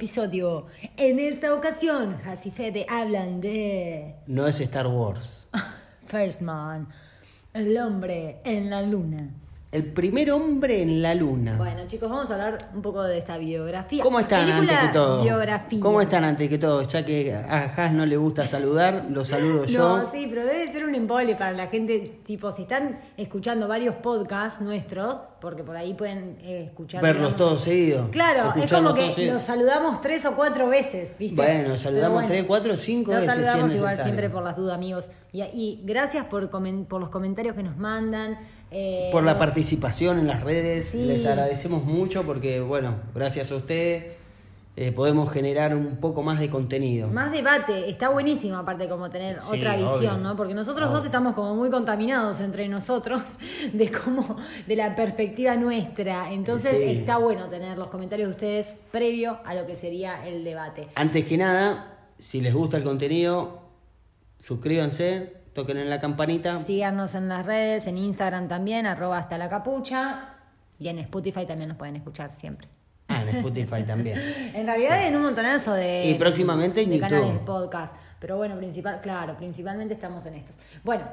episodio. En esta ocasión, Has y Fede hablan de No es Star Wars. First Man, el hombre en la luna. El primer hombre en la luna. Bueno, chicos, vamos a hablar un poco de esta biografía. ¿Cómo están Película, antes que todo? Biografía. ¿Cómo están antes que todo? Ya que a Has no le gusta saludar, lo saludo yo. No, sí, pero debe ser un embole para la gente, tipo, si están escuchando varios podcasts nuestros, porque por ahí pueden eh, escuchar. Verlos digamos, todos seguidos. Claro, es como que los saludamos tres o cuatro veces, ¿viste? Bueno, saludamos tres, cuatro, cinco Los veces, es saludamos igual siempre por las dudas, amigos. Y, y gracias por, por los comentarios que nos mandan. Eh, Por la los- participación en las redes, Sí. les agradecemos mucho porque, bueno, gracias a ustedes eh, podemos generar un poco más de contenido. Más debate, está buenísimo aparte como tener Sí, otra visión, obvio. ¿no? Porque nosotros Obvio. dos estamos como muy contaminados entre nosotros de cómo, de la perspectiva nuestra. Entonces Sí. está bueno tener los comentarios de ustedes previo a lo que sería el debate. Antes que nada, si les gusta el contenido, suscríbanse, toquen en la campanita. Síganos en las redes, en Instagram también, arroba hasta la capucha. Y en Spotify también nos pueden escuchar siempre. Ah, en Spotify también. En realidad en un montonazo de, Y próximamente en de YouTube. canales de podcast. Pero bueno, principal, claro, principalmente estamos en estos. Bueno,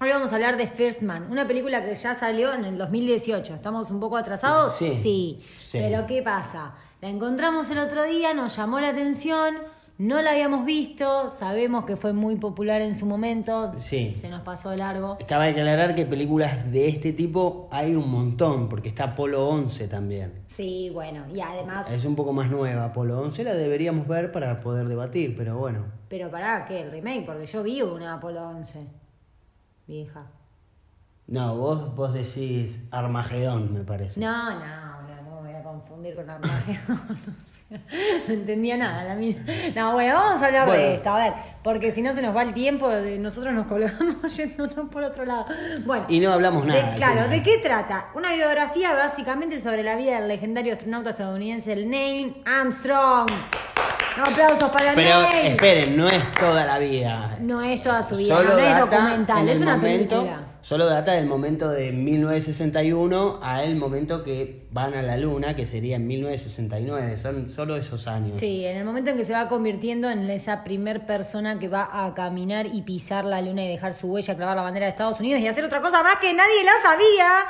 hoy vamos a hablar de First Man, una película que ya salió en el 2018. ¿Estamos un poco atrasados? Sí, sí. sí. Pero ¿qué pasa? La encontramos el otro día, nos llamó la atención, no la habíamos visto, sabemos que fue muy popular en su momento, Sí. se nos pasó de largo. Cabe aclarar que películas de este tipo hay un montón, porque está Apolo 11 también. Sí, bueno, y además, Es un poco más nueva. Apolo 11 la deberíamos ver para poder debatir, pero bueno. pero pará, ¿qué? El remake, porque yo vi una Apolo 11, vieja. No, vos, vos decís Armagedón, me parece. No, no, confundir con Armagedón. no, sé. No entendía nada la mina. No, bueno, vamos a hablar Bueno. de esto, a ver, porque si no se nos va el tiempo, nosotros nos colgamos yéndonos por otro lado. Bueno. Y no hablamos nada. de- claro. ¿de qué trata? Una biografía básicamente sobre la vida del legendario astronauta estadounidense el Neil Armstrong. No, aplausos para Pero esperen, no es toda la vida. No es toda su vida, Solo no, es data documental, en es una momento- película. Solo data del momento de 1961 al momento que van a la luna, que sería en 1969. Son solo esos años. Sí, en el momento en que se va convirtiendo en esa primer persona que va a caminar y pisar la luna y dejar su huella, clavar la bandera de Estados Unidos y hacer otra cosa más que nadie la sabía,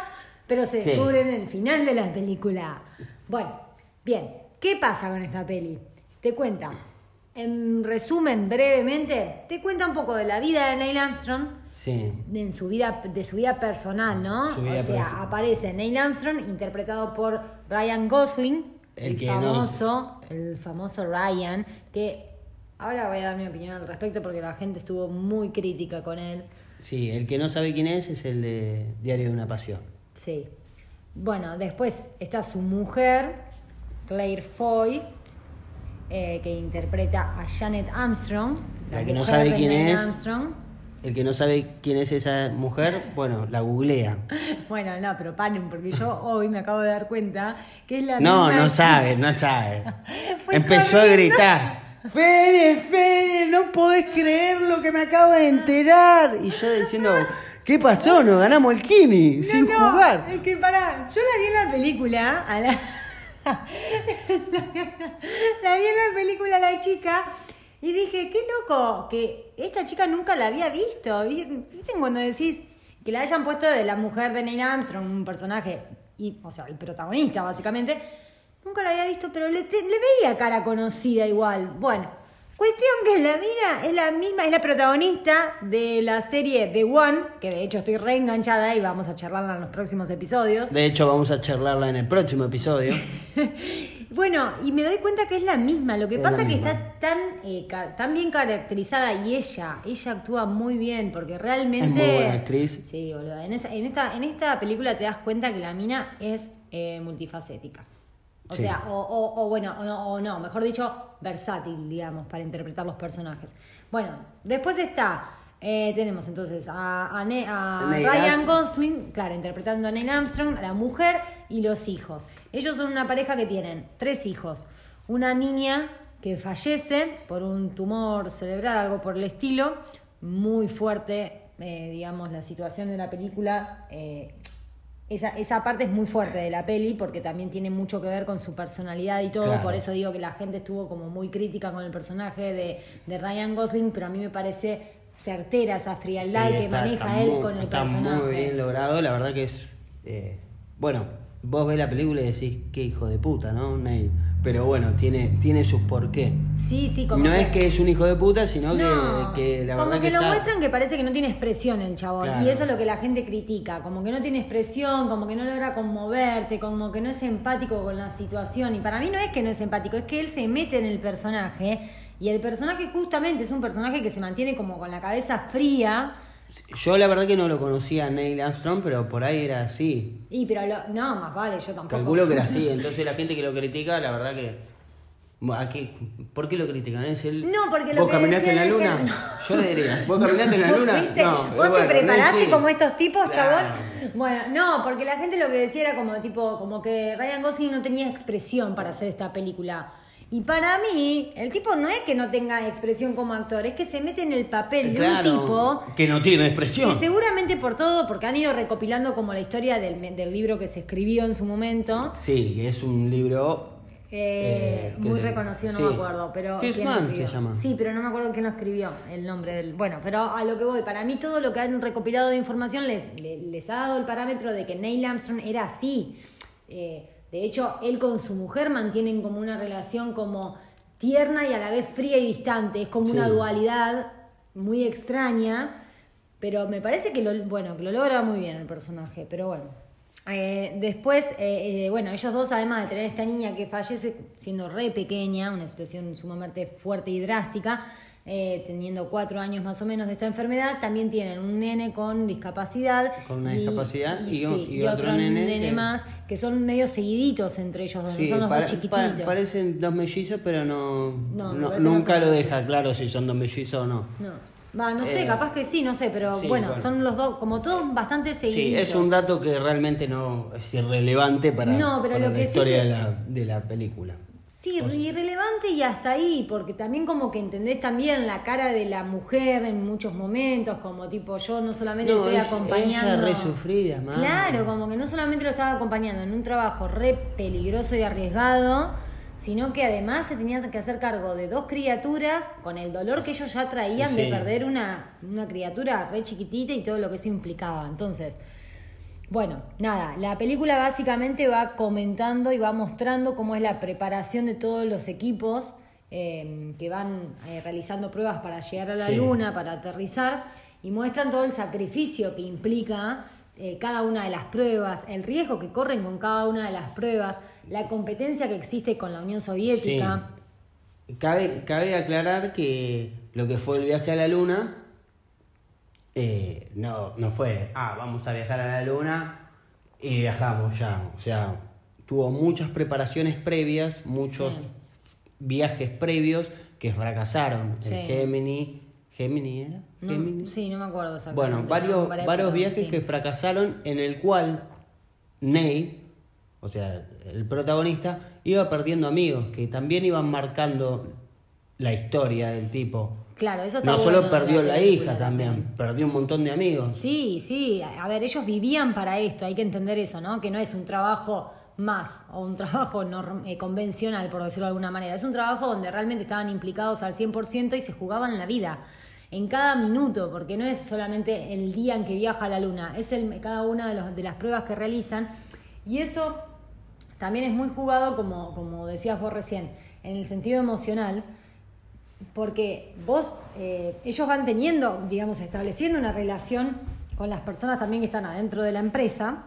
pero se Sí. descubre en el final de la película. Bueno, bien, ¿qué pasa con esta peli? Te cuenta, en resumen, brevemente, te cuenta un poco de la vida de Neil Armstrong, Sí. de- en su vida de su vida personal, ¿no? Su vida o sea, personal. aparece Neil Armstrong interpretado por Ryan Gosling, el, El que nos- famoso, el famoso Ryan, que ahora voy a dar mi opinión al respecto porque la gente estuvo muy crítica con él. Sí, el que no sabe quién es es el de Diario de una Pasión. Sí. Bueno, después está su mujer, Claire Foy, eh, que interpreta a Janet Armstrong. La que no sabe quién es. Armstrong. El que no sabe quién es esa mujer, bueno, la googlea. Bueno, no, pero paren, porque yo hoy me acabo de dar cuenta que es la No, misma- no sabe, no sabe. Empezó a gritar. Fede, Fede, no podés creer lo que me acabo de enterar. Y yo diciendo, ¿qué pasó? Nos ganamos el Kini sin no, jugar. Es que pará, yo la vi en la película, a la... la vi en la película la chica y dije, qué loco, que esta chica nunca la había visto. ¿Vi- ¿Viste cuando decís que la hayan puesto de la mujer de Neil Armstrong, un personaje, y, o sea, el protagonista básicamente? Nunca la había visto, pero le, le veía cara conocida igual. Bueno, cuestión que la mina es la misma, es la protagonista de la serie The One, que de hecho estoy reenganchada y vamos a charlarla en los próximos episodios. De hecho, vamos a charlarla en el próximo episodio. Bueno, y me doy cuenta que es la misma. Lo que Es pasa es que está tan, eh, tan bien caracterizada y ella, ella actúa muy bien porque realmente. Es muy buena actriz. Sí, boludo. En, esa- en esta, en esta película te das cuenta que la mina es eh, multifacética. O Sí. sea, o, o- o bueno, o no, o no, mejor dicho, versátil, digamos, para interpretar los personajes. Bueno, después está. eh, tenemos entonces a, a Ne- a Ryan. Gosling, claro, interpretando a Neil Armstrong, a la mujer y los hijos. Ellos son una pareja que tienen tres hijos. Una niña que fallece por un tumor cerebral, algo por el estilo, muy fuerte, eh, digamos, la situación de la película. eh, esa, esa parte es muy fuerte de la peli porque también tiene mucho que ver con su personalidad y todo. Claro. Por eso digo que la gente estuvo como muy crítica con el personaje de, de Ryan Gosling, pero a mí me parece certera esa frialdad Sí, que está- maneja está él muy- con el está personaje. muy bien logrado, la verdad que es... eh, bueno, vos ves la película y decís, qué hijo de puta, ¿no? Neil. Pero bueno, tiene, tiene sus porqué. Sí, sí, como No es que es un hijo de puta, sino No, que, que la como verdad que, que, lo está- muestran que parece que no tiene expresión el chabón Claro. y eso es lo que la gente critica, como que no tiene expresión, como que no logra conmoverte, como que no es empático con la situación y para mí no es que no es empático, es que él se mete en el personaje y el personaje justamente es un personaje que se mantiene como con la cabeza fría Yo la verdad que no lo conocía a Neil Armstrong, pero por ahí era así. y pero lo- no, más vale, yo tampoco. Calculo que era así. Entonces la gente que lo critica, la verdad que... Aquí- ¿Por qué lo critican? ¿Es el... No, porque lo ¿Vos que caminaste en la luna? que- Yo le diría, ¿vos caminaste en la ¿Vos luna? No. ¿Vos te preparaste como estos tipos, Claro. chabón? Bueno, no, porque la gente lo que decía era como tipo, como que Ryan Gosling no tenía expresión para hacer esta película. Y para mí, el tipo no es que no tenga expresión como actor, es que se mete en el papel de Claro, un tipo que no tiene que expresión. seguramente por todo, porque han ido recopilando como la historia del, del libro que se escribió en su momento, Sí, que es un libro... eh, Eh, ¿qué muy se- reconocido, no sí. me acuerdo, pero First quién lo Man escribió. se llama. Sí, pero no me acuerdo quién lo escribió, el nombre del. Bueno, pero a lo que voy, para mí todo lo que han recopilado de información les, les, les ha dado el parámetro de que Neil Armstrong era así. Eh, de hecho, él con su mujer mantienen como una relación como tierna y a la vez fría y distante. Es como una dualidad muy extraña. Pero me parece que lo, bueno, que lo logra muy bien el personaje, pero bueno. Eh, después, eh, eh, bueno, ellos dos, además de tener esta niña que fallece siendo re pequeña, una situación sumamente fuerte y drástica, eh, teniendo cuatro años más o menos de esta enfermedad, también tienen un nene con discapacidad. Con una discapacidad y un- sí, y otro nene que- más, que son medio seguiditos entre ellos Sí, son los dos pa- chiquititos. parecen dos mellizos, pero no, nunca lo mellizos. deja claro si son dos mellizos o no. No. Va, no sé, Eh, capaz que sí, no sé, pero sí, bueno, bueno. son los dos, como todos bastante seguiditos. Sí, es un dato que realmente no es irrelevante para, No, pero para lo la que historia que- de, la, de la película. Sí, irrelevante y hasta ahí, porque también como que entendés también la cara de la mujer en muchos momentos, como tipo yo no solamente No, estoy ella- acompañando. ella re sufrida, man. Claro, como que no solamente lo estaba acompañando en un trabajo re peligroso y arriesgado, sino que además se tenía que hacer cargo de dos criaturas con el dolor que ellos ya traían de Sí. perder una, una criatura re chiquitita y todo lo que eso implicaba. Entonces, bueno, nada, la película básicamente va comentando y va mostrando cómo es la preparación de todos los equipos eh, que van eh, realizando pruebas para llegar a la Sí. luna, para aterrizar, y muestran todo el sacrificio que implica eh, cada una de las pruebas, el riesgo que corren con cada una de las pruebas, la competencia que existe con la Unión Soviética. Cabe, cabe aclarar que lo que fue el viaje a la luna eh, no, no fue, ah, vamos a viajar a la luna y viajamos ya. O sea, tuvo muchas preparaciones previas, muchos Sí. viajes previos que fracasaron. Sí. El Gemini, ¿Gemini era? No, Gemini. sí, no me acuerdo exactamente. Bueno, no, varios, varios época, viajes sí. que fracasaron en el cual Ney, o sea, el protagonista, iba perdiendo amigos que también iban marcando la historia del tipo. Claro, eso está No solo perdió la, hija también, perdió un montón de amigos. Sí, sí, a ver, ellos vivían para esto, hay que entender eso, ¿no? Que no es un trabajo más o un trabajo norm- eh, convencional, por decirlo de alguna manera. Es un trabajo donde realmente estaban implicados al 100% y se jugaban la vida en cada minuto, porque no es solamente el día en que viaja a la luna, es el, cada una de, los- de las pruebas que realizan. Y eso también es muy jugado, como, como decías vos recién, en el sentido emocional, porque vos, eh, ellos van teniendo, digamos, estableciendo una relación con las personas también que están adentro de la empresa,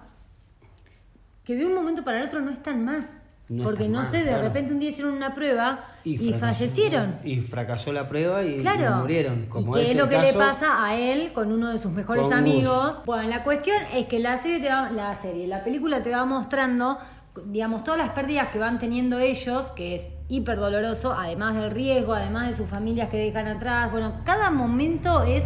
que de un momento para el otro no están más. No porque están no más, sé, de repente un día hicieron una prueba y, fracasó. fallecieron. Y fracasó la prueba y, murieron. Como y qué es lo que le pasa a él con uno de sus mejores amigos. Bueno, la cuestión es que la serie te va, la serie, la película te va mostrando, digamos, todas las pérdidas que van teniendo ellos, que es hiper doloroso, además del riesgo, además de sus familias que dejan atrás. Bueno, cada momento es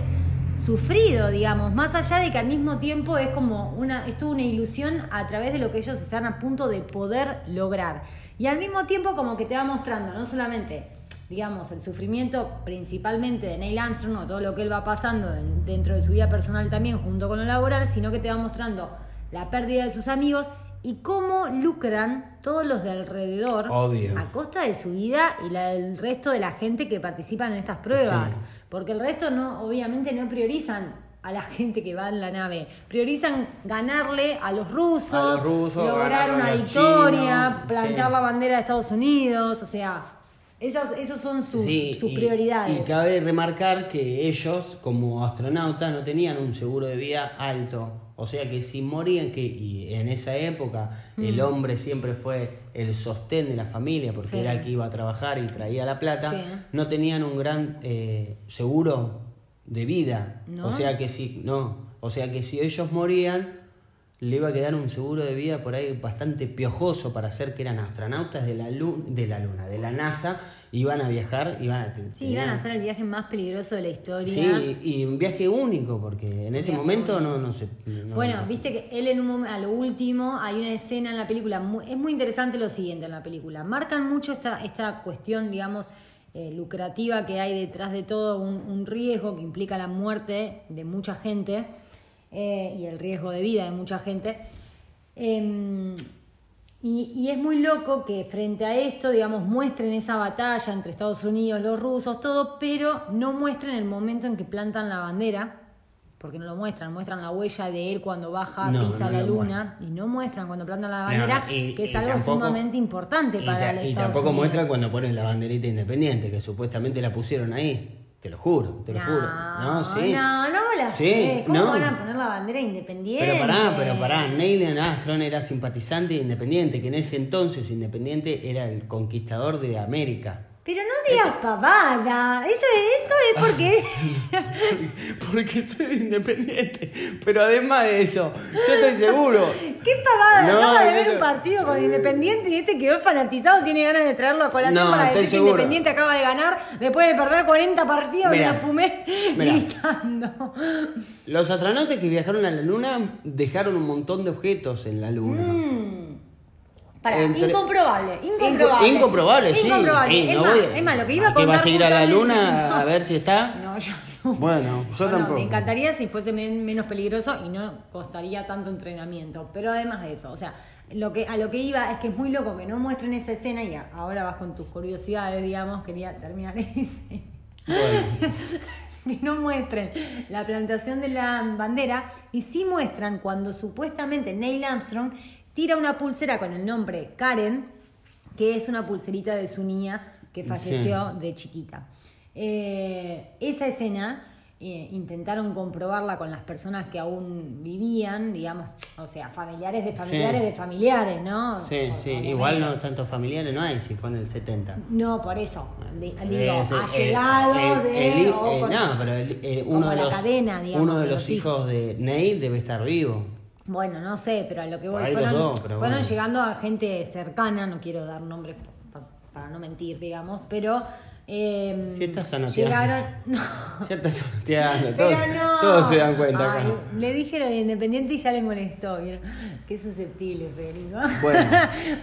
sufrido, digamos, más allá de que al mismo tiempo es como una, es toda una ilusión a través de lo que ellos están a punto de poder lograr. Y al mismo tiempo como que te va mostrando, no solamente digamos, el sufrimiento principalmente de Neil Armstrong o todo lo que él va pasando en- dentro de su vida personal también junto con lo laboral, sino que te va mostrando la pérdida de sus amigos y cómo lucran todos los de alrededor Obvio. a costa de su vida y la del resto de la gente que participan en estas pruebas. Sí. Porque el resto no, obviamente no priorizan a la gente que va en la nave. Priorizan ganarle a los rusos, A los rusos, lograr una victoria, chinos, plantar sí. la bandera de Estados Unidos, o sea, esas, esos son sus, Sí, sus y- prioridades. Y cabe remarcar que ellos, como astronautas, no tenían un seguro de vida alto. O sea que si morían, que y en esa época el Mm. hombre siempre fue el sostén de la familia, porque Sí. era el que iba a trabajar y traía la plata, Sí. no tenían un gran eh, seguro de vida. ¿No? O sea que si, no, o sea que si ellos morían, le iba a quedar un seguro de vida por ahí bastante piojoso para hacer que eran astronautas de la, lu- de la Luna, de la NASA, iban a viajar, iban a... Sí, iban a hacer el viaje más peligroso de la historia. Sí, y un viaje único, porque en ese Viaje momento único. no, no se... no- Bueno, no- viste que él en un a lo último hay una escena en la película, es muy interesante lo siguiente en la película, marcan mucho esta, esta cuestión, digamos, eh, lucrativa que hay detrás de todo, un, un riesgo que implica la muerte de mucha gente eh, y el riesgo de vida de mucha gente. Em, y, y es muy loco que frente a esto, digamos, muestren esa batalla entre Estados Unidos, los rusos, todo, pero no muestren el momento en que plantan la bandera, porque no lo muestran, muestran la huella de él cuando baja, No, pisa no la luna, y no muestran cuando plantan la bandera, y- que es y algo tampoco- sumamente importante y para ta- el Y Estados tampoco Unidos. muestra cuando ponen la banderita independiente, que supuestamente la pusieron ahí. Te lo juro, te lo no, juro. No, sí. no, no me la Sí, sé. ¿Cómo no. van a poner la bandera independiente? Pero pará, pero pará, Neil Armstrong era simpatizante de Independiente, que en ese entonces Independiente era el conquistador de América. Pero no digas pavada. Esto es, esto es porque. Porque soy independiente. Pero además de eso, yo estoy seguro. ¿Qué pavada? No, Acaba de ver un partido con Independiente y este quedó fanatizado, tiene ganas de traerlo a colación No, para decir que. Independiente acaba de ganar después de perder 40 partidos Mirá, y lo fumé mirá. gritando. Los astronautas que viajaron a la Luna dejaron un montón de objetos en la Luna. Mm. Entre- incomprobable, incomprobable. Inco- incomprobable, sí. Incomprobable. sí, es, no más, voy- es más, lo que iba a ¿Qué contar. vas a ir a la Luna a ver si está? No, yo no. Bueno, yo No, no, tampoco. me encantaría si fuese men- menos peligroso y no costaría tanto entrenamiento. Pero además de eso, o sea, lo que, a lo que iba es que es muy loco que no muestren esa escena y ahora vas con tus curiosidades, digamos, quería terminar Bueno. que no muestren la plantación de la bandera y sí muestran cuando supuestamente Neil Armstrong tira una pulsera con el nombre Karen, que es una pulserita de su niña que falleció de chiquita. Eh, esa escena eh, intentaron comprobarla con las personas que aún vivían, digamos, o sea, familiares de familiares Sí. de familiares, ¿no? Sí, sí, igual no tantos familiares no hay si fue en el 70. No, por eso. Di- Digo, Es, ha llegado el- de. el- o con- no, pero el- eh, uno, de la los, cadena, digamos, uno de los los hijos de Neil debe estar vivo. Bueno, no sé, pero a lo que voy. Ahí Fueron, dos, fueron bueno. llegando a gente cercana, no quiero dar nombres pa- para no mentir, digamos, pero. eh, Si estás. Llegaron. No. Ya estás todos, no. todos se dan cuenta Ay, acá. le dije lo de Independiente y ya le molestó, ¿vieron? Qué susceptible, Federico. Bueno.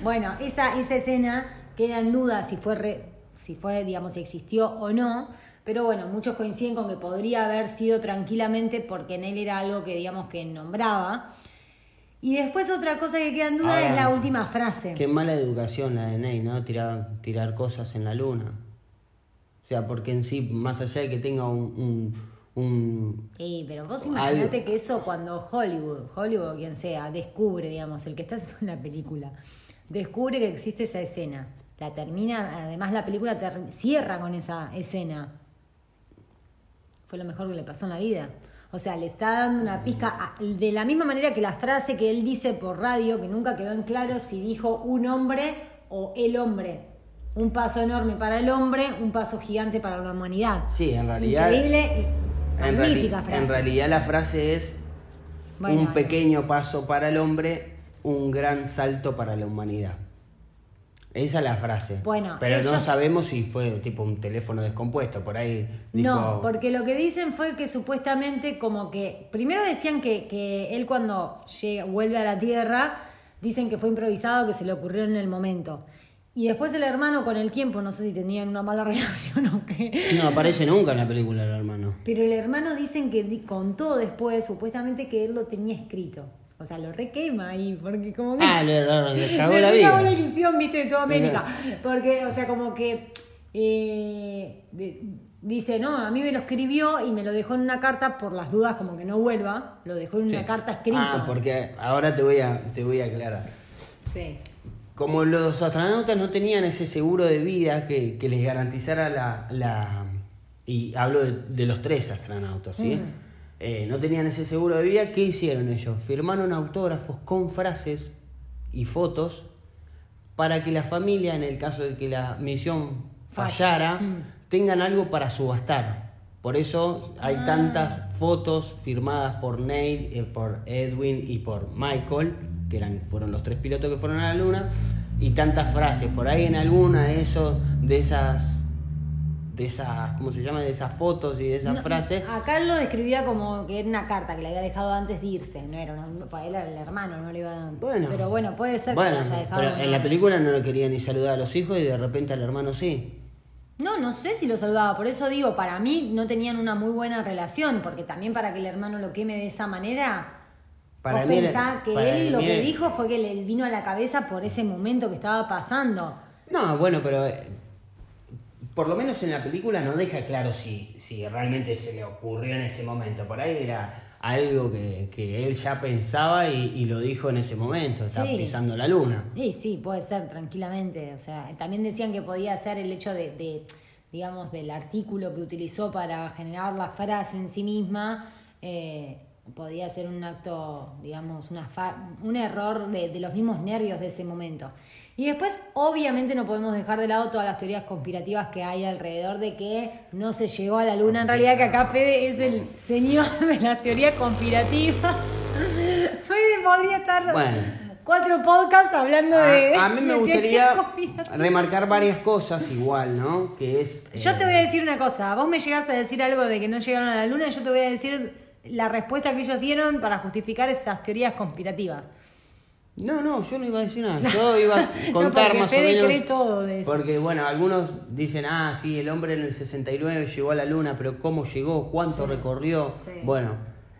bueno, esa, esa escena queda en duda si fue, re- si fue, digamos, si existió o no. Pero bueno, muchos coinciden con que podría haber sido tranquilamente porque en él era algo que, digamos, que nombraba. Y después otra cosa que queda en duda Ahora, es la última frase. Qué mala educación la de Neil, ¿no? Tirar, tirar cosas en la luna. O sea, porque en sí, más allá de que tenga un... un, un- Sí, pero vos imaginate que eso cuando Hollywood, Hollywood o quien sea, descubre, digamos, el que está haciendo la película, descubre que existe esa escena, la termina, además la película ter- cierra con esa escena. Fue lo mejor que le pasó en la vida. O sea, le está dando una pizca, de la misma manera que la frase que él dice por radio, que nunca quedó en claro si dijo un hombre o el hombre. Un paso enorme para el hombre, un paso gigante para la humanidad. Sí, en realidad... Increíble y en, magnífica frase. en realidad la frase es Bueno, un pequeño paso para el hombre, un gran salto para la humanidad. Esa es la frase. Bueno, Pero no sabemos si fue tipo un teléfono descompuesto. Por ahí dijo. No, porque lo que dicen fue que supuestamente como que, primero decían que, que él cuando llega, vuelve a la Tierra, dicen que fue improvisado, que se le ocurrió en el momento. Y después el hermano con el tiempo, no sé si tenían una mala relación o qué, No aparece nunca en la película el hermano. pero el hermano dicen que contó después, supuestamente que él lo tenía escrito. O sea, lo requema ahí, porque como que... Ah, le- le cagó Le la cagó la ilusión, viste, de toda América. Porque, o sea, como que eh, de- dice, no, a mí me lo escribió y me lo dejó en una carta por las dudas, como que no vuelva. Lo dejó en una carta escrita. Ah, porque ahora te voy a, te voy a aclarar. Sí. Como los astronautas no tenían ese seguro de vida que, que les garantizara la, la- Y hablo de, de los tres astronautas, ¿sí? Mm. Eh, no tenían ese seguro de vida, ¿qué hicieron ellos? Firmaron autógrafos con frases y fotos para que la familia, en el caso de que la misión fallara, Mm. tengan algo para subastar. Por eso hay Ah. tantas fotos firmadas por Neil, eh, por Edwin y por Michael, que eran, fueron los tres pilotos que fueron a la luna, y tantas frases. Por ahí en alguna de eso, de esas, de esas, ¿cómo se llama? De esas fotos y de esas No, frases. Acá lo describía como que era una carta que le había dejado antes de irse. No era para él era el hermano, no le iba a... Bueno, Pero bueno, puede ser bueno, que le haya dejado... pero en la película no le quería ni saludar a los hijos y de repente al hermano sí. No, no sé si lo saludaba. Por eso digo, para mí no tenían una muy buena relación. Porque también para que el hermano lo queme de esa manera... Para vos mí era- pensás que para él lo que era- dijo fue que le vino a la cabeza por ese momento que estaba pasando. No, bueno, pero por lo menos en la película no deja claro si, si realmente se le ocurrió en ese momento. Por ahí era algo que, que él ya pensaba y, y lo dijo en ese momento, estaba Sí. pisando la luna. Sí, sí, puede ser, tranquilamente. O sea, también decían que podía ser el hecho de, de, digamos, del artículo que utilizó para generar la frase en sí misma. eh, podía ser un acto, digamos, una fa- un error de, de los mismos nervios de ese momento. Y después, obviamente, no podemos dejar de lado todas las teorías conspirativas que hay alrededor de que no se llegó a la luna. En realidad, que acá Fede es el señor de las teorías conspirativas. Fede podría estar Bueno. cuatro podcasts hablando de. A, a mí me de gustaría remarcar varias cosas igual, ¿no? Que es... Yo eh, te voy a decir una cosa. Vos me llegás a decir algo de que no llegaron a la luna y yo te voy a decir la respuesta que ellos dieron para justificar esas teorías conspirativas. No, no, yo no iba a decir nada. Yo iba a contar más Fede o menos. cree todo de eso. Porque, bueno, algunos dicen, ah, sí, el hombre en el 69 llegó a la luna, pero ¿cómo llegó? ¿Cuánto Sí. recorrió? Sí. Bueno,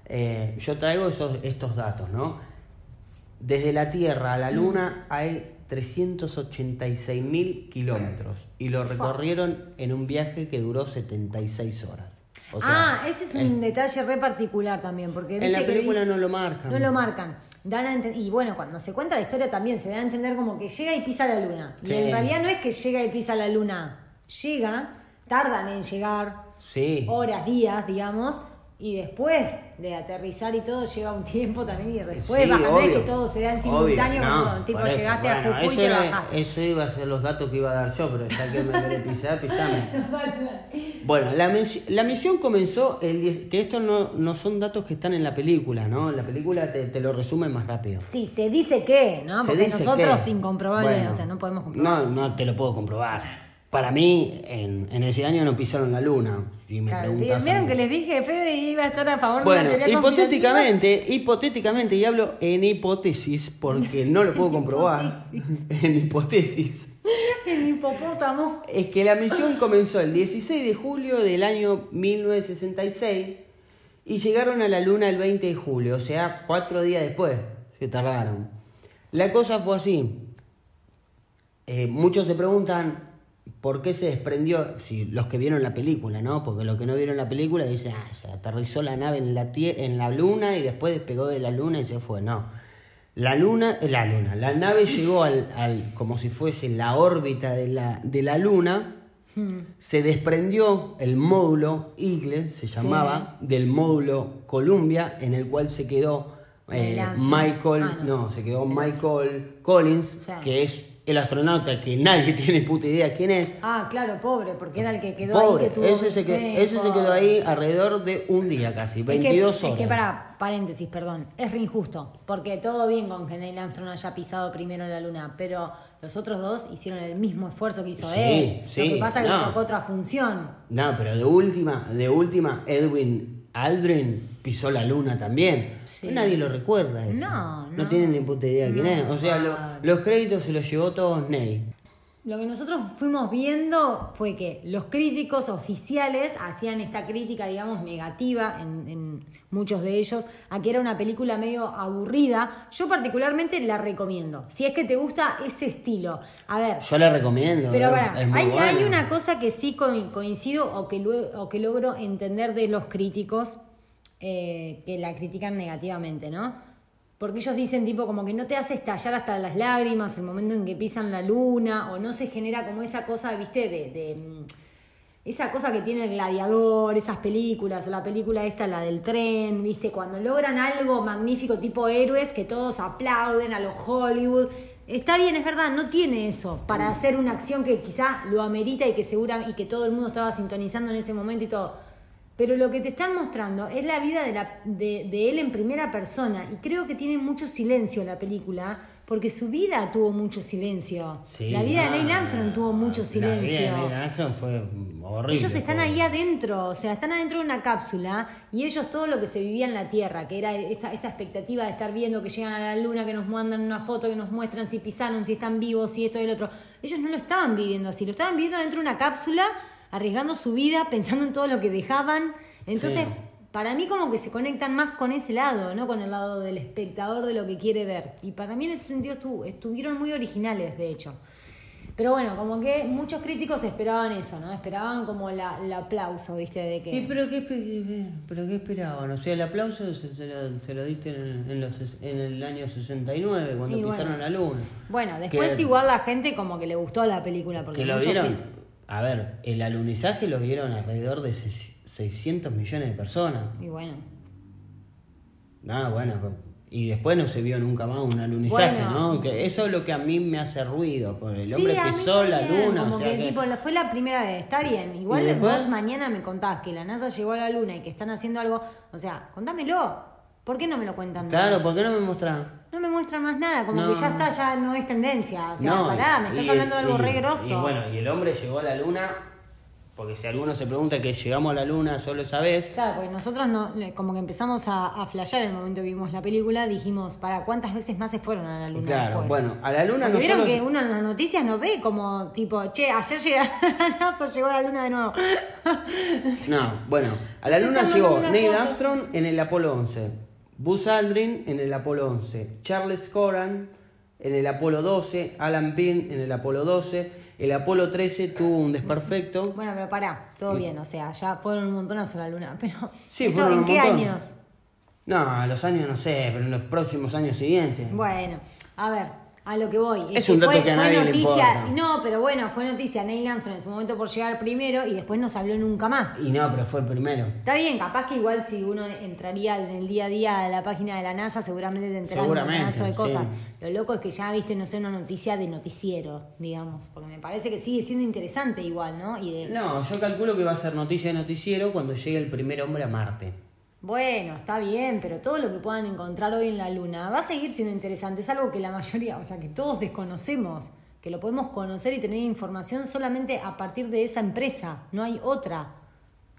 eh, yo traigo esos, estos datos, ¿no? Desde la Tierra a la luna hay 386 mil kilómetros y lo recorrieron en un viaje que duró 76 horas. O sea, ah, ese es un detalle re particular también, porque en la que película dice- no lo marcan. No lo marcan. Dan a y bueno, cuando se cuenta la historia también se da a entender como que llega y pisa la luna. Sí. Y en realidad no es que llega y pisa la luna. Llega, tardan en llegar, Sí. horas, días, digamos, y después de aterrizar y todo lleva un tiempo también y después Sí, bajan. No es obvio. que todo se da en Obvio, simultáneo, no, como tipo eso. llegaste Bueno, a Jujuy y te era- bajaste. Eso iba a ser los datos que iba a dar yo, pero ya que me querés pisar, pisame. Bueno, la, la misión comenzó el 10, que estos no, no son datos que están en la película, ¿no? La película te, te lo resume más rápido. Sí, se dice que, ¿no? Se Porque nosotros que- incomprobable, Bueno, o sea, no podemos comprobar. No, no te lo puedo comprobar. Para mí, en, en ese año no pisaron la luna, si me Claro, preguntas a ¿Vieron mí. que les dije, Fede iba a estar a favor de Bueno, la teoría hipotéticamente, hipotéticamente, y hablo en hipótesis porque no lo puedo comprobar, en hipótesis, El hipopótamo. es que la misión comenzó el 16 de julio del año 1966 y llegaron a la Luna el 20 de julio, o sea, cuatro días después se tardaron. La cosa fue así. Eh, muchos se preguntan por qué se desprendió, si los que vieron la película, ¿no? Porque los que no vieron la película dicen, ah, se aterrizó la nave en la, en la luna y después despegó de la luna y se fue. No. La luna, eh, la luna, la nave llegó al, al- como si fuese la órbita de la, de la luna, se desprendió el módulo Eagle, se llamaba, del módulo Columbia, en el cual se quedó eh. Michael, Ah, no. no, se quedó Michael Collins, Sí. que es el astronauta que nadie tiene puta idea quién es. Ah, claro, pobre, porque era el que quedó Pobre, ahí que tuvo ese, se, que- ese se quedó ahí alrededor de un día casi, 22 es que, horas. Es que para, paréntesis, perdón, es re injusto, porque todo bien con que Neil Armstrong haya pisado primero la luna, pero los otros dos hicieron el mismo esfuerzo que hizo Sí, él. sí, Lo que pasa es que no. le tocó otra función. No, pero de última, de última, Edwin Aldrin pisó la luna también. Sí. Nadie lo recuerda eso. No, No no. tienen ni puta idea quién No, es. O sea, lo- los créditos se los llevó todos Neil. Lo que nosotros fuimos viendo fue que los críticos oficiales hacían esta crítica, digamos, negativa en, en muchos de ellos, a que era una película medio aburrida. Yo particularmente la recomiendo, si es que te gusta ese estilo. A ver, Yo la recomiendo. pero es muy hay, hay una cosa que sí co- coincido o que, lue- o que logro entender de los críticos eh, que la critican negativamente, ¿no? Porque ellos dicen tipo como que no te hace estallar hasta las lágrimas el momento en que pisan la luna o no se genera como esa cosa, viste, de... de, mm, esa cosa que tiene el gladiador, esas películas, o la película esta, la del tren, viste, cuando logran algo magnífico tipo héroes que todos aplauden a los Hollywood. Está bien, es verdad, no tiene eso para hacer una acción que quizá lo amerita y que segura y que todo el mundo estaba sintonizando en ese momento y todo. Pero lo que te están mostrando es la vida de, la, de, de él en primera persona. Y creo que tiene mucho silencio la película, porque su vida tuvo mucho silencio. Sí, la vida no, de Neil Armstrong tuvo mucho La vida de silencio. Neil Armstrong fue horrible. Ellos están fue- ahí adentro, o sea, están adentro de una cápsula y ellos todo lo que se vivía en la Tierra, que era esa, esa expectativa de estar viendo que llegan a la Luna, que nos mandan una foto, que nos muestran si pisaron, si están vivos, si esto y el otro. Ellos no lo estaban viviendo así, lo estaban viviendo dentro de una cápsula, arriesgando su vida, pensando en todo lo que dejaban. Entonces, Sí. para mí como que se conectan más con ese lado, no con el lado del espectador de lo que quiere ver. Y para mí en ese sentido estu- estuvieron muy originales, de hecho. Pero bueno, como que muchos críticos esperaban eso, ¿no? Esperaban como la, el aplauso, ¿viste? De que... Sí, pero qué, pero qué esperaban? O sea, el aplauso se, se lo, se lo diste en, en los, en el año 69, cuando Y bueno. pisaron la luna. Bueno, después Que- igual la gente como que le gustó la película. Porque Que lo vieron, a ver, el alunizaje lo vieron alrededor de ses- 600 millones de personas. Y bueno. Ah, bueno, y después no se vio nunca más un alunizaje, Bueno. ¿no? Que eso es lo que a mí me hace ruido, porque el Sí, hombre pisó la luna, Como o sea que, que- tipo, fue la primera vez, está bien. Igual vos mañana me contás que la NASA llegó a la luna y que están haciendo algo. O sea, contámelo. ¿Por qué no me lo cuentan Claro, más? ¿por qué no me mostrás? No me muestran más nada, como No. que ya está, ya no es tendencia. O sea, No, pará, me estás y- hablando de algo y- re grosso. Y bueno, y el hombre llegó a la luna, porque si alguno se pregunta que llegamos a la luna solo esa vez, Claro, porque nosotros no, como que empezamos a, a flashear el momento que vimos la película, dijimos, ¿para cuántas veces más se fueron a la luna claro, después? bueno, a la luna no vieron que uno en las noticias no ve como, tipo, che, ayer llegó la NASA, llegó a la luna de nuevo. No, bueno, a la luna llegó Neil. Armstrong en el Apolo 11, Buzz Aldrin en el Apolo 11, Charles Coran en el Apolo 12, Alan Pin en el Apolo 12, el Apolo 13 tuvo un desperfecto. Bueno, pero pará, todo bien, o sea, ya fueron un montonazo a la luna, pero Sí, ¿esto fueron en un qué montón. años? No, los años no sé, pero en los próximos años siguientes. Bueno, a ver, a lo que voy. Es un dato fue, que a nadie noticia. No, pero bueno, fue noticia Neil Armstrong en su momento por llegar primero y después no se habló nunca más. Y no, pero fue el primero. Está bien, capaz que igual si uno entraría en el día a día a la página de la NASA, seguramente te enterás de un Seguramente, montonazo de cosas. sí. Lo loco es que ya viste, no sé, una noticia de noticiero, digamos, porque me parece que sigue siendo interesante igual, ¿no? Y de, No, yo calculo que va a ser noticia de noticiero cuando llegue el primer hombre a Marte. Bueno, está bien, pero todo lo que puedan encontrar hoy en la Luna va a seguir siendo interesante. Es algo que la mayoría, o sea, que todos desconocemos, que lo podemos conocer y tener información solamente a partir de esa empresa, no hay otra.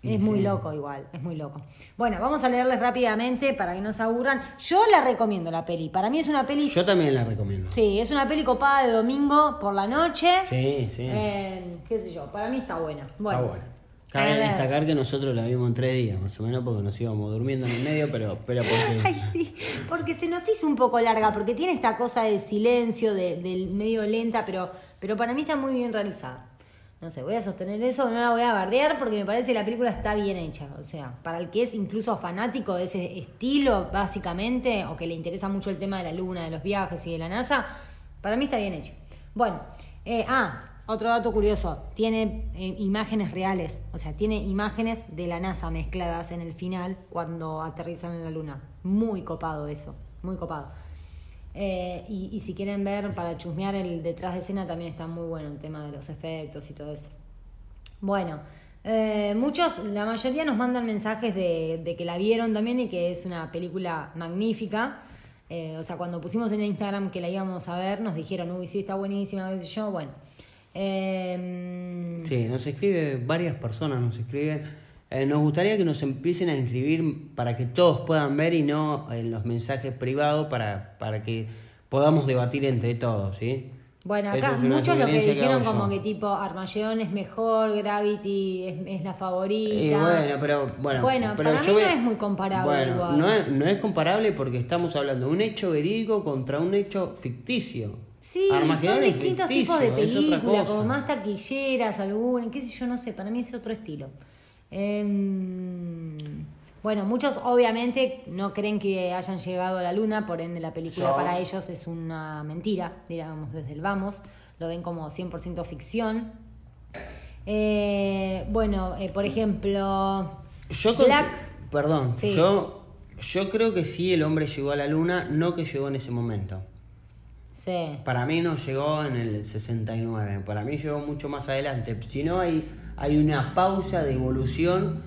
Es muy loco igual, es muy loco. Bueno, vamos a leerles rápidamente para que no se aburran. Yo la recomiendo la peli. Para mí es una peli... Yo también la recomiendo. Sí, es una peli copada de domingo por la noche. Sí, sí. Eh, qué sé yo, para mí está buena. Bueno, Está bueno. Cabe destacar que nosotros la vimos en tres días, más o menos, porque nos íbamos durmiendo en el medio, pero, pero porque... Ay, sí, porque se nos hizo un poco larga, porque tiene esta cosa de silencio, de, del medio lenta, pero, pero para mí está muy bien realizada. No sé, voy a sostener eso, no la voy a bardear porque me parece que la película está bien hecha. O sea, para el que es incluso fanático de ese estilo, básicamente, o que le interesa mucho el tema de la luna, de los viajes y de la NASA, para mí está bien hecha. Bueno, eh, ah, otro dato curioso, tiene eh, imágenes reales, o sea, tiene imágenes de la NASA mezcladas en el final cuando aterrizan en la luna. Muy copado eso, muy copado. Eh, y, si quieren ver para chusmear el detrás de escena también está muy bueno el tema de los efectos y todo eso. Bueno, eh, muchos, la mayoría nos mandan mensajes de, que la vieron también y que es una película magnífica. O sea, cuando pusimos en Instagram que la íbamos a ver, nos dijeron, uy, sí, está buenísima, qué sé yo. Bueno, eh, Sí, nos escribe, varias personas nos escriben. Eh, nos gustaría que nos empiecen a inscribir para que todos puedan ver y no en los mensajes privados para, para que podamos debatir entre todos, ¿sí? Bueno, acá es muchos lo que dijeron como que tipo Armageddon es mejor, Gravity es, es la favorita. Y bueno, pero bueno, Bueno, pero para yo mí no es muy comparable Bueno, igual. No es, no es comparable porque estamos hablando de un hecho verídico contra un hecho ficticio. Sí, Armagedón son distintos ficticio, tipos de películas, como más taquilleras, algunas, qué sé yo, no sé, para mí es otro estilo. Em, bueno, muchos obviamente no creen que hayan llegado a la luna, por ende la película Yo- para ellos es una mentira, digamos, desde el vamos, lo ven como 100% ficción. Eh, bueno, eh, por ejemplo, Yo Black, perdón, Sí. yo, yo creo que sí el hombre llegó a la luna, no que llegó en ese momento. Sí. Para mí no llegó en el 69, para mí llegó mucho más adelante. Si no hay, hay una pausa de evolución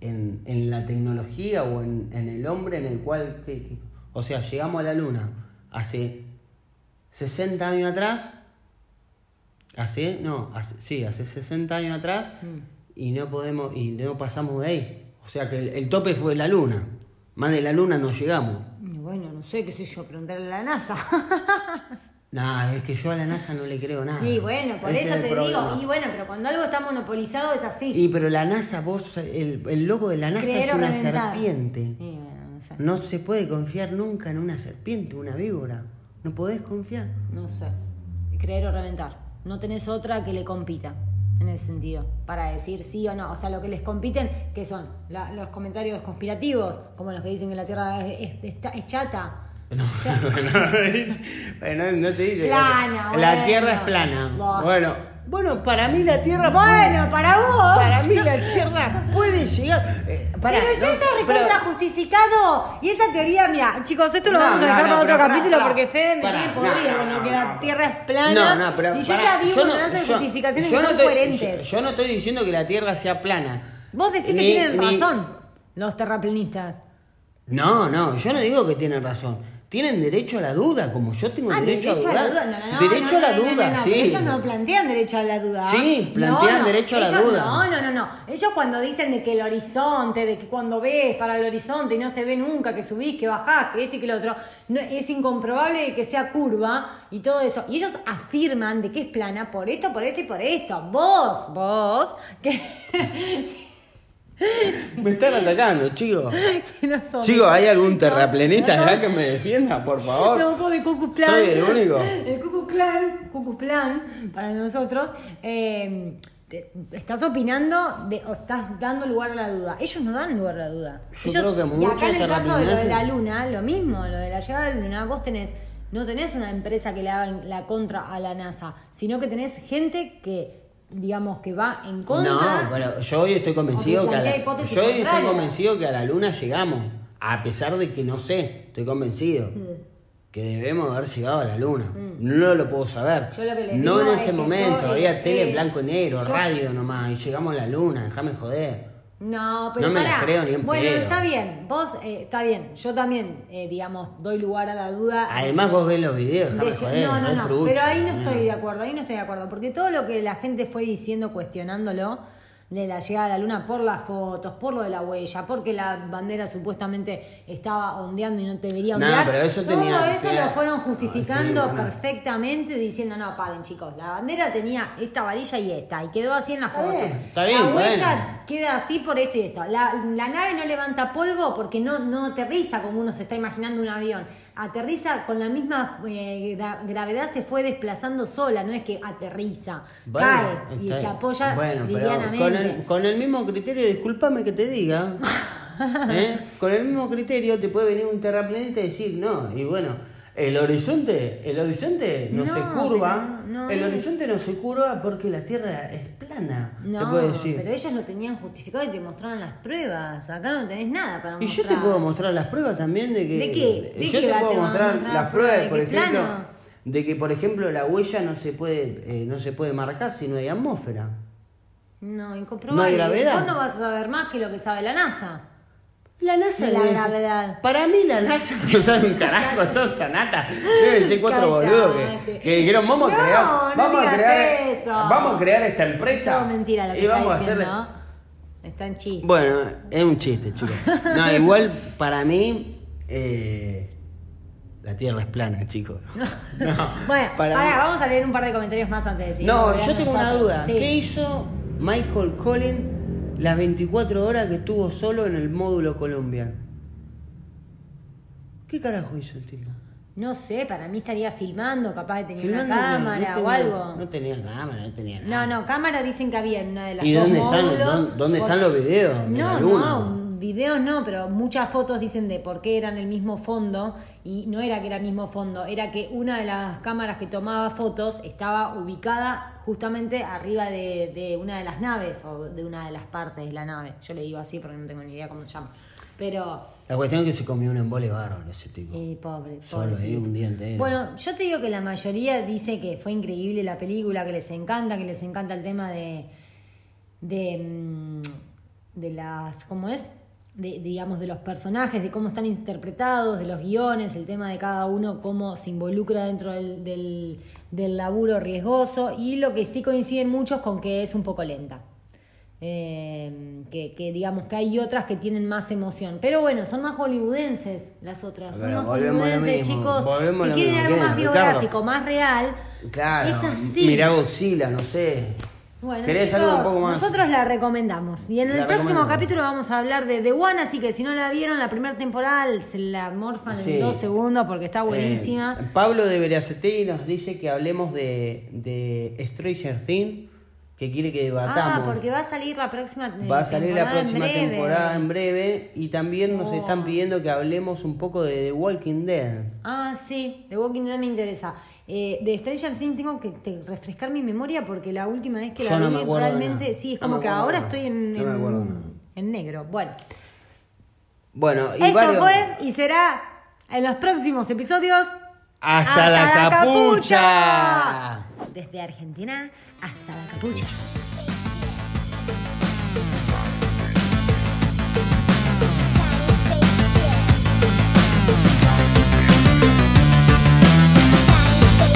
en, en la tecnología o en, en el hombre en el cual... que- que- o sea, llegamos a la luna hace 60 años atrás, hace, no, hace, sí, hace 60 años atrás y no podemos, y no pasamos de ahí. O sea que el, el tope fue la luna. Más de la luna no llegamos. Bueno, no sé, qué sé yo, preguntarle a la NASA. Nah, es que yo a la NASA no le creo nada. Y bueno, por Ese eso es te problema. digo. Y bueno, pero cuando algo está monopolizado es así. Y pero la NASA, vos, el, el logo de la NASA Creer es una reventar. serpiente. Y bueno, no sé. No se puede confiar nunca en una serpiente, una víbora. No podés confiar. No sé. Creer o reventar. No tenés otra que le compita en ese sentido. Para decir sí o no. O sea, lo que les compiten, ¿qué son? La- los comentarios conspirativos, como los que dicen que la Tierra es, es- chata. No, O sea, no se dice. Plana, La. Tierra es plana. Bueno. Bueno, para mí la Tierra. Bueno, para vos. Para mí la Tierra puede llegar. eh, pero ya no, está recontra justificado. Y esa teoría, mira, chicos, esto lo No, vamos a dejar no, para otro capítulo porque Fede me tiene podrido con lo que la. Tierra es plana. No, no, pero y yo ya vi un no- montonazo de justificaciones yo que son estoy- coherentes. Yo, yo no estoy diciendo que la Tierra sea plana. Vos decís que tienen ni- razón los terraplanistas. No, no, yo no digo que tienen razón. Tienen derecho a la duda, como yo tengo Ah, derecho, a derecho a dudar. la duda. No, no, no. derecho no, a la duda, sí. pero ellos no plantean derecho a la duda. Sí, plantean derecho a la ellos duda. No, no, no, no. Ellos cuando dicen de que el horizonte, de que cuando ves para el horizonte y no se ve nunca, que subís, que bajás, que esto y que lo otro, no- es incomprobable que sea curva y todo eso. Y ellos afirman de que es plana por esto, por esto y por esto. Vos, vos, que, Me están atacando, chicos. que no sos. Chicos, ¿hay algún terraplenista no acá sos- que me defienda, por favor? No sos de Ku Klux Klan. Soy el único. El Klan, Ku Klux Klan, para nosotros, eh, te- estás opinando de, o estás dando lugar a la duda. Ellos no dan lugar a la duda. Yo Ellos- creo que y acá en el caso de lo de la luna, lo mismo, lo de la llegada a la luna, vos tenés, no tenés una empresa que le haga la contra a la NASA, sino que tenés gente que, digamos, que va en contra. No, pero yo hoy estoy convencido que a la, yo hoy estoy convencido que a la luna llegamos, a pesar de que no sé, estoy convencido Mm. que debemos haber llegado a la luna. No lo puedo saber. Yo lo que les no en es ese momento, había eh, tele eh, blanco y negro, yo- radio nomás, y llegamos a la luna, déjame joder. No, pero No me creo ni en Bueno, pedo. está bien, vos, eh, está bien. Yo también, eh, digamos, doy lugar a la duda. Además vos ves los videos, de joder, no, no, no, trucho, pero ahí no no. estoy de acuerdo, ahí no estoy de acuerdo, porque todo lo que la gente fue diciendo, cuestionándolo, de la llegada a la luna por las fotos, por lo de la huella, porque la bandera supuestamente estaba ondeando y no debería No, ondear. pero eso todo tenía- eso tenía- lo fueron Ah, justificando sí, bueno. perfectamente, diciendo, no, paren chicos, la bandera tenía esta varilla y esta, y quedó así en la foto. bien, está bien, la huella bueno. queda así por esto y esto. La, la nave no levanta polvo porque no, no aterriza como uno se está imaginando un avión. Aterriza con la misma eh, gra- gravedad, se fue desplazando sola, no es que aterriza, Bueno, cae y se apoya Bueno, pero livianamente. con el, con el mismo criterio, discúlpame que te diga, ¿eh? con el mismo criterio te puede venir un terraplanista y decir, no, y bueno, el horizonte, el horizonte no, No, se curva, pero no el horizonte no se curva porque la Tierra es plana, te No, puede decir. pero ellos lo tenían justificado y te mostraron las pruebas. Acá no tenés nada para Y mostrar. yo te puedo mostrar las pruebas también de que. ¿De qué? ¿De yo qué te va- puedo te mostrar mostrar las la pruebas, prueba? ¿De por ejemplo, plano? de que por ejemplo la huella no se puede, eh, no se puede marcar si no hay atmósfera. No, incomprobable. No hay gravedad. Vos no vas a saber más que lo que sabe la NASA. La NASA la debe- gravedad. Para mí la NASA no sabe un carajo, todo sanata. Deben ser cuatro boludos que, que dijeron, vamos a No, crear, no vamos a crear, eso. vamos a crear esta empresa. Todo mentira lo que y vamos a está hacer. diciendo. Está en chiste. Bueno, es un chiste, chicos. No, igual para mí eh, La Tierra es plana, chicos. bueno, para pará, mí- vamos a leer un par de comentarios más antes de seguir. No, yo tengo una duda. Sí. ¿Qué hizo Michael Collins las 24 horas que estuvo solo en el módulo Colombian? ¿Qué carajo hizo el tipo? No sé, para mí estaría filmando, capaz de tener Filmando una que cámara no o tenía- algo. No tenía cámara, no tenía No, nada. no, cámara dicen que había en una de las ¿Y dos dónde están- módulos. dónde- están los videos de No, no, videos no, pero muchas fotos dicen de por qué eran el mismo fondo y no era que era el mismo fondo, era que una de las cámaras que tomaba fotos estaba ubicada justamente arriba de, de una de las naves o de una de las partes de la nave. Yo le digo así porque no tengo ni idea cómo se llama. Pero, La cuestión es que se comió un embole bárbaro ese tipo. eh, pobre, Solo pobre ahí un día entero. Bueno, yo te digo que la mayoría dice que fue increíble la película, que les encanta, que les encanta el tema de. de. mm, de las. ¿cómo es? De, digamos, de los personajes, de cómo están interpretados, de los guiones, el tema de cada uno, cómo se involucra dentro del, del, del laburo riesgoso. Y lo que sí coinciden muchos con que es un poco lenta. Eh, que, que digamos que hay otras que tienen más emoción. Pero bueno, son más hollywoodenses las otras. Son Pero más a lo hollywoodenses, chicos. volvemos Si quieren algo ¿quién más biográfico, más real, Claro. es así. Mirá Godzilla, no sé. Bueno, ¿Querés chicos, algo un poco más? nosotros la recomendamos. Y en el próximo capítulo vamos a hablar de The One, así que si no la vieron, la primera temporada se la morfan Sí. en dos segundos porque está buenísima. Eh, Pablo de Veracetegui nos dice que hablemos de, de Stranger Things, que quiere que debatamos. ah, porque va a salir la próxima eh, Va a salir la temporada en próxima breve. temporada en breve y también nos Oh. están pidiendo que hablemos un poco de The Walking Dead. Ah, sí, The Walking Dead me interesa. Eh, de Stranger Things tengo que te- refrescar mi memoria porque la última vez que Yo la no vi realmente, sí, es como que acuerdo ahora estoy en, en- negro. Bueno, Bueno, y esto varios- fue y será en los próximos episodios. ¡Hasta, la, capucha! Desde Argentina hasta la capucha.